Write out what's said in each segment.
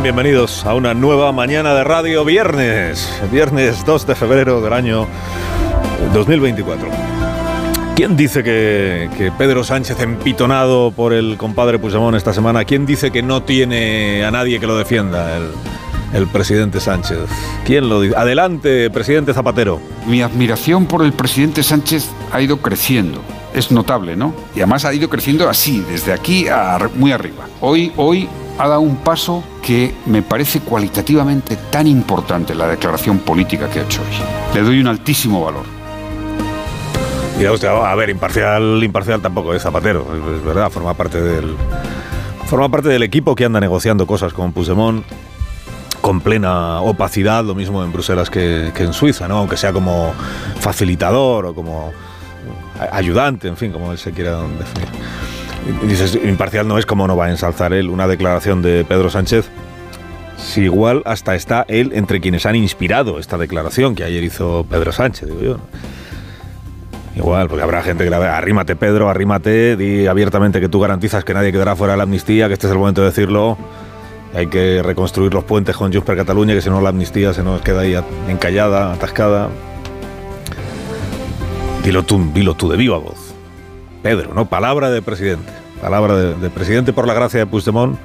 Bienvenidos a una nueva mañana de radio viernes. Viernes 2 de febrero del año 2024. ¿Quién dice que, Pedro Sánchez empitonado por el compadre Puigdemont esta semana? ¿Quién dice que no tiene a nadie que lo defienda? El, presidente Sánchez. ¿Quién lo dice? Adelante, presidente Zapatero. Mi admiración por el presidente Sánchez ha ido creciendo. Es notable, ¿no? Y además ha ido creciendo así, desde aquí a muy arriba. Hoy, hoy ha dado un paso que me parece cualitativamente tan importante la declaración política que ha hecho hoy. Le doy un altísimo valor. Mira usted, a ver, imparcial, imparcial tampoco es Zapatero, es, verdad, forma parte del forma parte del equipo que anda negociando cosas con Puigdemont con plena opacidad, lo mismo en Bruselas que, que en Suiza, ¿no? Aunque sea como facilitador o como ayudante, en fin, como él se quiera definir. Dices, imparcial no es como no va a ensalzar él una declaración de Pedro Sánchez. Si igual hasta está él entre quienes han inspirado esta declaración que ayer hizo Pedro Sánchez, digo yo. Igual, porque habrá gente que la vea, arrímate Pedro, arrímate, di abiertamente que tú garantizas que nadie quedará fuera de la amnistía, que este es el momento de decirlo. Hay que reconstruir los puentes con Junts per Cataluña, que si no la amnistía se nos queda ahí encallada, atascada. Dilo tú, dilo tú de viva voz. Pedro, ¿no? Palabra de presidente. Palabra de, de presidente por la gracia de Puigdemont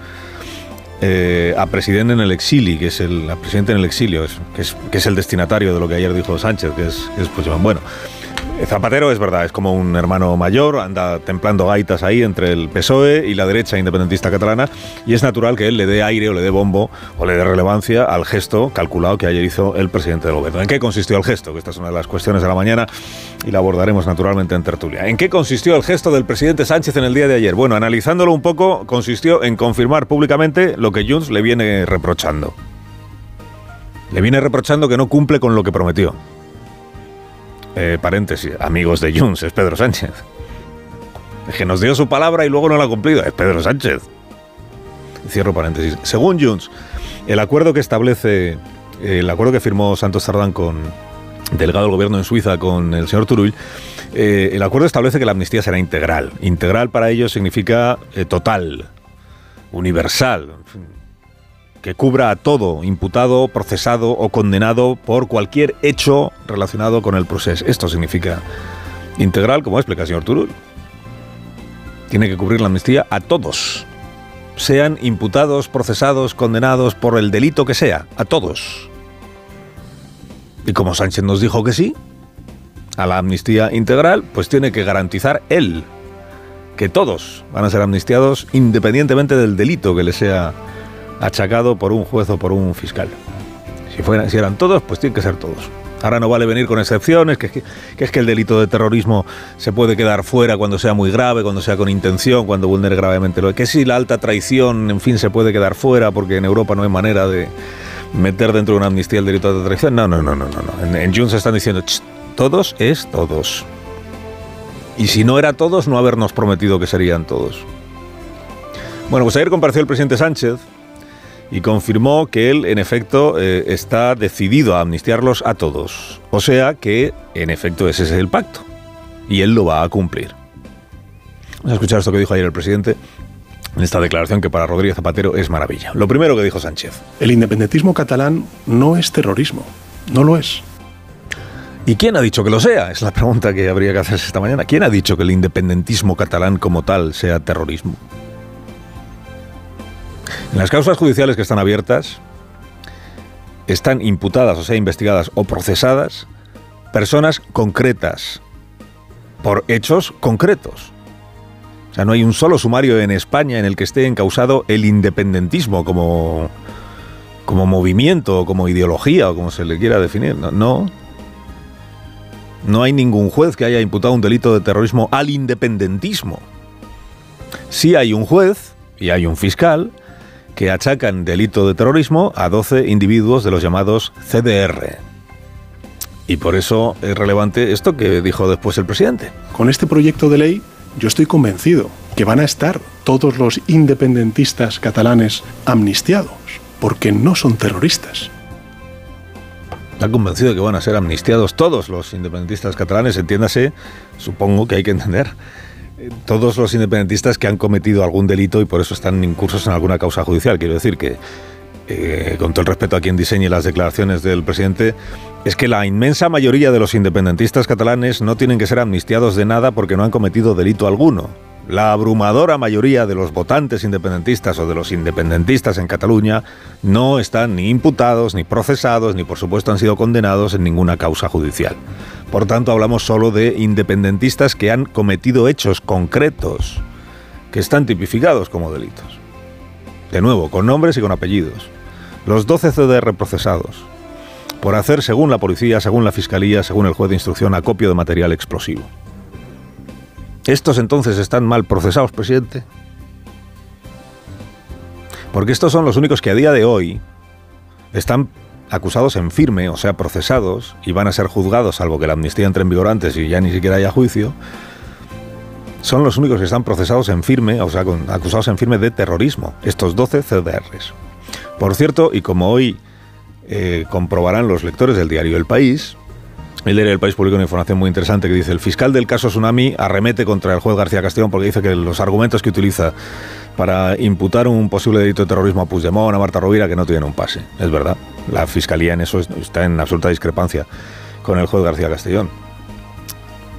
eh, a presidente en el exilio, que es el a presidente en el exilio, es- que, es, que es el destinatario de lo que ayer dijo Sánchez, que es, que es Puigdemont. Bueno, Zapatero es verdad, es como un hermano mayor, anda templando gaitas ahí entre el PSOE y la derecha independentista catalana, y es natural que él le dé aire o le dé bombo o le dé relevancia al gesto calculado que ayer hizo el presidente del gobierno. ¿En qué consistió el gesto? Que esta es una de las cuestiones de la mañana y la abordaremos naturalmente en tertulia. ¿En qué consistió el gesto del presidente Sánchez en el día de ayer? Bueno, analizándolo un poco, consistió en confirmar públicamente lo que Junts le viene reprochando. Le viene reprochando que no cumple con lo que prometió. Eh, paréntesis, amigos de Junts, es Pedro Sánchez. Que nos dio su palabra y luego no la ha cumplido, es Pedro Sánchez. Cierro paréntesis. Según Junts, el acuerdo que establece, el acuerdo que firmó Santos Sardán con delegado del gobierno en Suiza con el señor Turull, eh, el acuerdo establece que la amnistía será integral. Integral para ellos significa eh, total, universal, que cubra a todo imputado, procesado o condenado por cualquier hecho relacionado con el proceso. Esto significa integral, como explica el señor Turul. Tiene que cubrir la amnistía a todos, sean imputados, procesados, condenados por el delito que sea, a todos. Y como Sánchez nos dijo que sí, a la amnistía integral, pues tiene que garantizar él que todos van a ser amnistiados independientemente del delito que le sea achacado por un juez o por un fiscal. Si, fueran, si eran todos, pues tienen que ser todos. Ahora no vale venir con excepciones, que, que, es que el delito de terrorismo se puede quedar fuera cuando sea muy grave, cuando sea con intención, cuando vulnere gravemente lo que si la alta traición, en fin, se puede quedar fuera porque en Europa no hay manera de meter dentro de una amnistía el delito de traición. No, no, no, no, no. En, en Junts están diciendo, todos es todos. Y si no era todos, no habernos prometido que serían todos. Bueno, pues ayer compareció el presidente Sánchez y confirmó que él, en efecto, eh, está decidido a amnistiarlos a todos. O sea que, en efecto, ese es el pacto. Y él lo va a cumplir. Vamos a escuchar esto que dijo ayer el presidente en esta declaración que para Rodríguez Zapatero es maravilla. Lo primero que dijo Sánchez. El independentismo catalán no es terrorismo. No lo es. ¿Y quién ha dicho que lo sea? Es la pregunta que habría que hacerse esta mañana. ¿Quién ha dicho que el independentismo catalán como tal sea terrorismo? En las causas judiciales que están abiertas están imputadas, o sea, investigadas o procesadas personas concretas por hechos concretos. O sea, no hay un solo sumario en España en el que esté encausado el independentismo como, como movimiento, como ideología o como se le quiera definir. No, no, no hay ningún juez que haya imputado un delito de terrorismo al independentismo. Sí hay un juez y hay un fiscal que achacan delito de terrorismo a 12 individuos de los llamados CDR. Y por eso es relevante esto que dijo después el presidente. Con este proyecto de ley yo estoy convencido que van a estar todos los independentistas catalanes amnistiados, porque no son terroristas. Está convencido de que van a ser amnistiados todos los independentistas catalanes, entiéndase, supongo que hay que entender, todos los independentistas que han cometido algún delito y por eso están incursos en alguna causa judicial. Quiero decir que, eh, con todo el respeto a quien diseñe las declaraciones del presidente, es que la inmensa mayoría de los independentistas catalanes no tienen que ser amnistiados de nada porque no han cometido delito alguno. La abrumadora mayoría de los votantes independentistas o de los independentistas en Cataluña no están ni imputados, ni procesados, ni por supuesto han sido condenados en ninguna causa judicial. Por tanto, hablamos solo de independentistas que han cometido hechos concretos, que están tipificados como delitos. De nuevo, con nombres y con apellidos. Los 12 CDR procesados, por hacer, según la policía, según la fiscalía, según el juez de instrucción, acopio de material explosivo. ¿Estos entonces están mal procesados, presidente? Porque estos son los únicos que a día de hoy están acusados en firme, o sea, procesados, y van a ser juzgados, salvo que la amnistía entre en vigor antes y ya ni siquiera haya juicio, son los únicos que están procesados en firme, o sea, acusados en firme de terrorismo, estos 12 CDRs. Por cierto, y como hoy eh, comprobarán los lectores del diario El País. El diario El País publica una información muy interesante que dice el fiscal del caso Tsunami arremete contra el juez García Castellón porque dice que los argumentos que utiliza para imputar un posible delito de terrorismo a Puigdemont, a Marta Rovira, que no tienen un pase. Es verdad. La fiscalía en eso está en absoluta discrepancia con el juez García Castellón.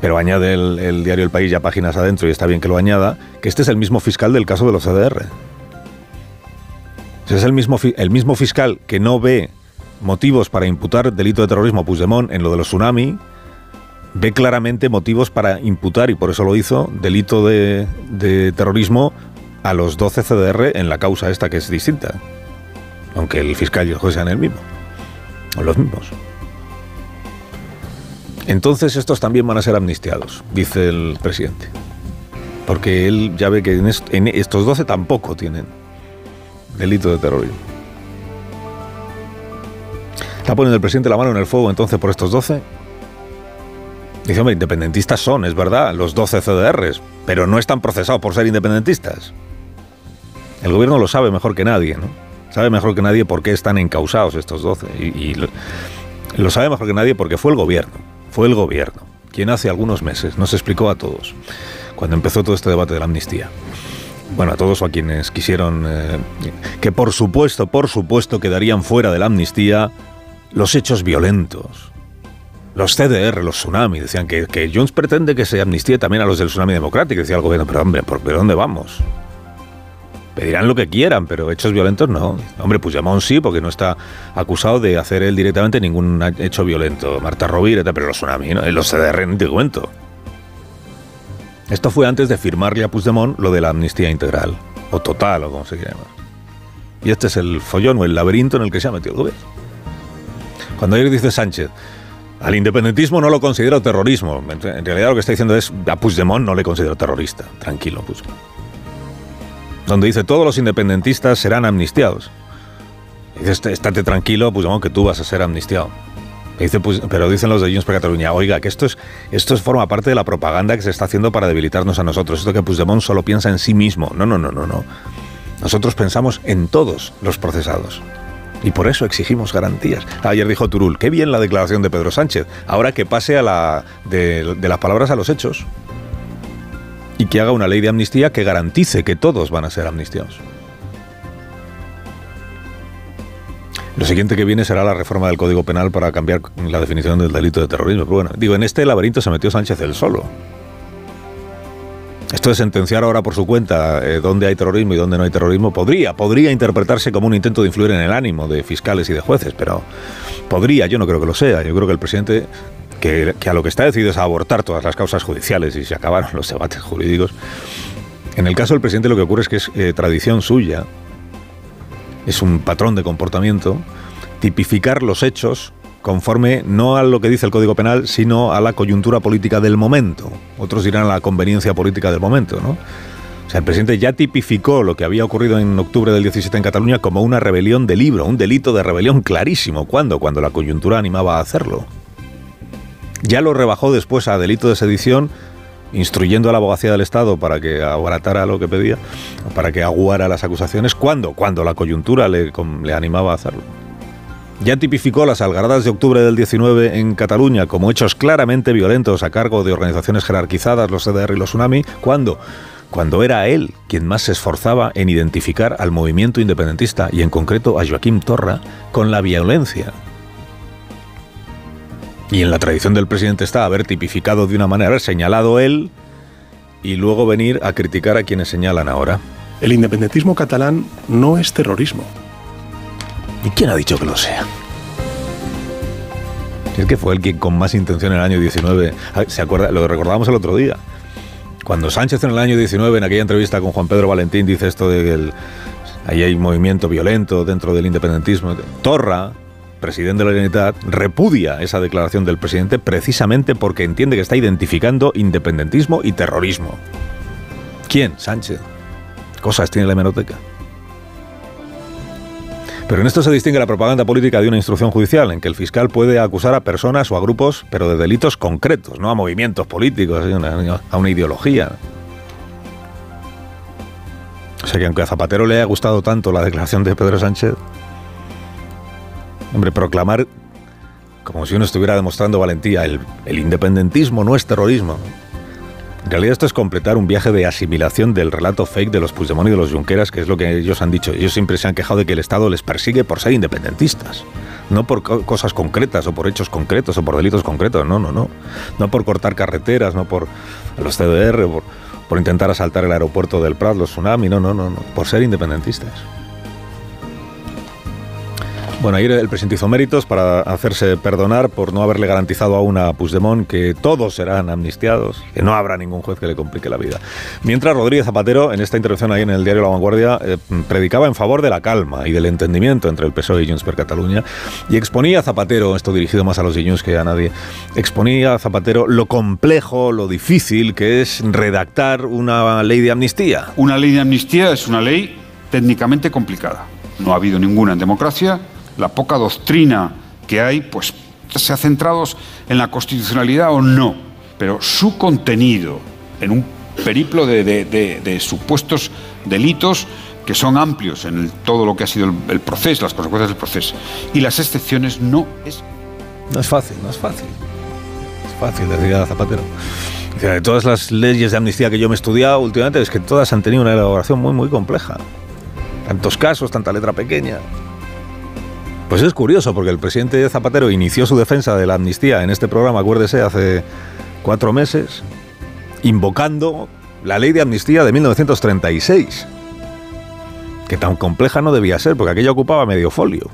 Pero añade el, diario El País ya páginas adentro, y está bien que lo añada, que este es el mismo fiscal del caso de los CDR. Es el mismo, el mismo fiscal que no ve motivos para imputar delito de terrorismo a Puigdemont en lo de los tsunami, ve claramente motivos para imputar, y por eso lo hizo, delito de, terrorismo a los 12 CDR en la causa esta que es distinta. Aunque el fiscal y el juez sean el mismo. O los mismos. Entonces estos también van a ser amnistiados, dice el presidente. Porque él ya ve que estos 12 tampoco tienen delito de terrorismo. ¿Está poniendo el presidente la mano en el fuego entonces por estos 12? Dice, hombre, independentistas son, es verdad, los 12 CDRs, pero no están procesados por ser independentistas. El gobierno lo sabe mejor que nadie, ¿no? Sabe mejor que nadie por qué están encausados estos 12. Y, lo, sabe mejor que nadie porque fue el gobierno, fue el gobierno quien hace algunos meses nos explicó a todos, cuando empezó todo este debate de la amnistía, bueno, a todos o a quienes quisieron eh, que por supuesto, por supuesto quedarían fuera de la amnistía los hechos violentos. Los CDR, los tsunamis, decían que, que Jones pretende que se amnistíe también a los del tsunami democrático. Decía el gobierno, pero hombre, ¿por dónde vamos? Pedirán lo que quieran, pero hechos violentos no. Hombre, Puigdemont sí, porque no está acusado de hacer él directamente ningún hecho violento. Marta Rovira, pero los tsunamis, ¿no? los CDR, no te cuento. Esto fue antes de firmarle a Puigdemont lo de la amnistía integral, o total, o como se llamar. Y este es el follón o el laberinto en el que se ha metido el gobierno. Cuando ayer dice Sánchez, al independentismo no lo considero terrorismo. En realidad lo que está diciendo es, a Puigdemont no le considero terrorista. Tranquilo, Puigdemont. Donde dice, todos los independentistas serán amnistiados. dice, estate tranquilo, Puigdemont, que tú vas a ser amnistiado. Dice, pues, pero dicen los de Junts per Cataluña, oiga, que esto es, esto es forma parte de la propaganda que se está haciendo para debilitarnos a nosotros. Esto que Puigdemont solo piensa en sí mismo. No, no, no, no, no. Nosotros pensamos en todos los procesados. Y por eso exigimos garantías. Ayer dijo Turul, qué bien la declaración de Pedro Sánchez. Ahora que pase a la, de, de las palabras a los hechos. Y que haga una ley de amnistía que garantice que todos van a ser amnistiados. Lo siguiente que viene será la reforma del Código Penal para cambiar la definición del delito de terrorismo. Pero bueno, digo, en este laberinto se metió Sánchez el solo. Esto de sentenciar ahora por su cuenta eh, dónde hay terrorismo y dónde no hay terrorismo podría, podría interpretarse como un intento de influir en el ánimo de fiscales y de jueces, pero podría, yo no creo que lo sea. Yo creo que el presidente, que, a lo que está decidido es abortar todas las causas judiciales y se acabaron los debates jurídicos. En el caso del presidente lo que ocurre es que es eh, tradición suya, es un patrón de comportamiento, tipificar los hechos conforme no a lo que dice el Código Penal, sino a la coyuntura política del momento. Otros dirán a la conveniencia política del momento, ¿no? O sea, el presidente ya tipificó lo que había ocurrido en octubre del 17 en Cataluña como una rebelión de libro, un delito de rebelión clarísimo. ¿Cuándo? Cuando la coyuntura animaba a hacerlo. Ya lo rebajó después a delito de sedición, instruyendo a la abogacía del Estado para que abaratara lo que pedía, para que aguara las acusaciones. ¿Cuándo? Cuando la coyuntura le, le animaba a hacerlo. Ya tipificó las algaradas de octubre del 19 en Cataluña como hechos claramente violentos a cargo de organizaciones jerarquizadas, los CDR y los Tsunami. ¿Cuándo? cuando era él quien más se esforzaba en identificar al movimiento independentista y en concreto a Joaquín Torra con la violencia. Y en la tradición del presidente está haber tipificado de una manera, haber señalado él y luego venir a criticar a quienes señalan ahora. El independentismo catalán no es terrorismo. ¿Y quién ha dicho que lo sea? Es que fue el que con más intención en el año 19, ah, ¿se acuerda? Lo recordábamos el otro día cuando Sánchez en el año 19, en aquella entrevista con Juan Pedro Valentín, dice esto de que ahí hay movimiento violento dentro del independentismo, Torra, presidente de la Unidad, repudia esa declaración del presidente precisamente porque entiende que está identificando independentismo y terrorismo. ¿Quién? Sánchez. Cosas tiene la hemeroteca. Pero en esto se distingue la propaganda política de una instrucción judicial, en que el fiscal puede acusar a personas o a grupos, pero de delitos concretos, no a movimientos políticos, a una ideología. O sea que aunque a Zapatero le haya gustado tanto la declaración de Pedro Sánchez, hombre, proclamar como si uno estuviera demostrando valentía, el, el independentismo no es terrorismo. En realidad esto es completar un viaje de asimilación del relato fake de los Puigdemont y de los Junqueras, que es lo que ellos han dicho. Ellos siempre se han quejado de que el Estado les persigue por ser independentistas, no por cosas concretas o por hechos concretos o por delitos concretos, no, no, no. No por cortar carreteras, no por los CDR, por, por intentar asaltar el aeropuerto del Prat, los tsunami, no, no, no, no, por ser independentistas. Bueno, ayer el presidente hizo méritos para hacerse perdonar por no haberle garantizado aún a Puigdemont que todos serán amnistiados, que no habrá ningún juez que le complique la vida. Mientras Rodríguez Zapatero, en esta intervención ahí en el diario La Vanguardia, eh, predicaba en favor de la calma y del entendimiento entre el PSOE y Junts per Cataluña y exponía a Zapatero, esto dirigido más a los Junts que a nadie, exponía a Zapatero lo complejo, lo difícil que es redactar una ley de amnistía. Una ley de amnistía es una ley técnicamente complicada. No ha habido ninguna en democracia la poca doctrina que hay, pues se ha centrado en la constitucionalidad o no, pero su contenido en un periplo de, supuestos delitos que son amplios en todo lo que ha sido el, proceso, las consecuencias del proceso, y las excepciones no es... No es fácil, no es fácil. Es fácil, decía Zapatero. De todas las leyes de amnistía que yo me he estudiado últimamente, es que todas han tenido una elaboración muy, muy compleja. Tantos casos, tanta letra pequeña. Pues es curioso, porque el presidente Zapatero inició su defensa de la amnistía en este programa, acuérdese, hace cuatro meses, invocando la ley de amnistía de 1936, que tan compleja no debía ser, porque aquella ocupaba medio folio.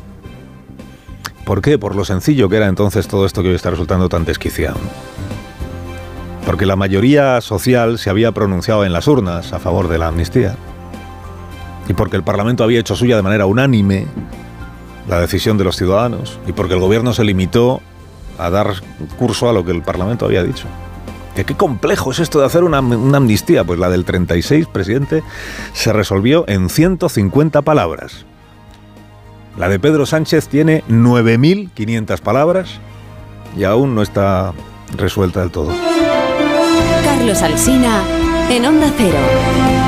¿Por qué? Por lo sencillo que era entonces todo esto que hoy está resultando tan desquiciado. Porque la mayoría social se había pronunciado en las urnas a favor de la amnistía. Y porque el Parlamento había hecho suya de manera unánime la decisión de los ciudadanos y porque el gobierno se limitó a dar curso a lo que el Parlamento había dicho. ¿Qué, qué complejo es esto de hacer una, una, amnistía? Pues la del 36, presidente, se resolvió en 150 palabras. La de Pedro Sánchez tiene 9.500 palabras y aún no está resuelta del todo. Carlos Alsina, en Onda Cero.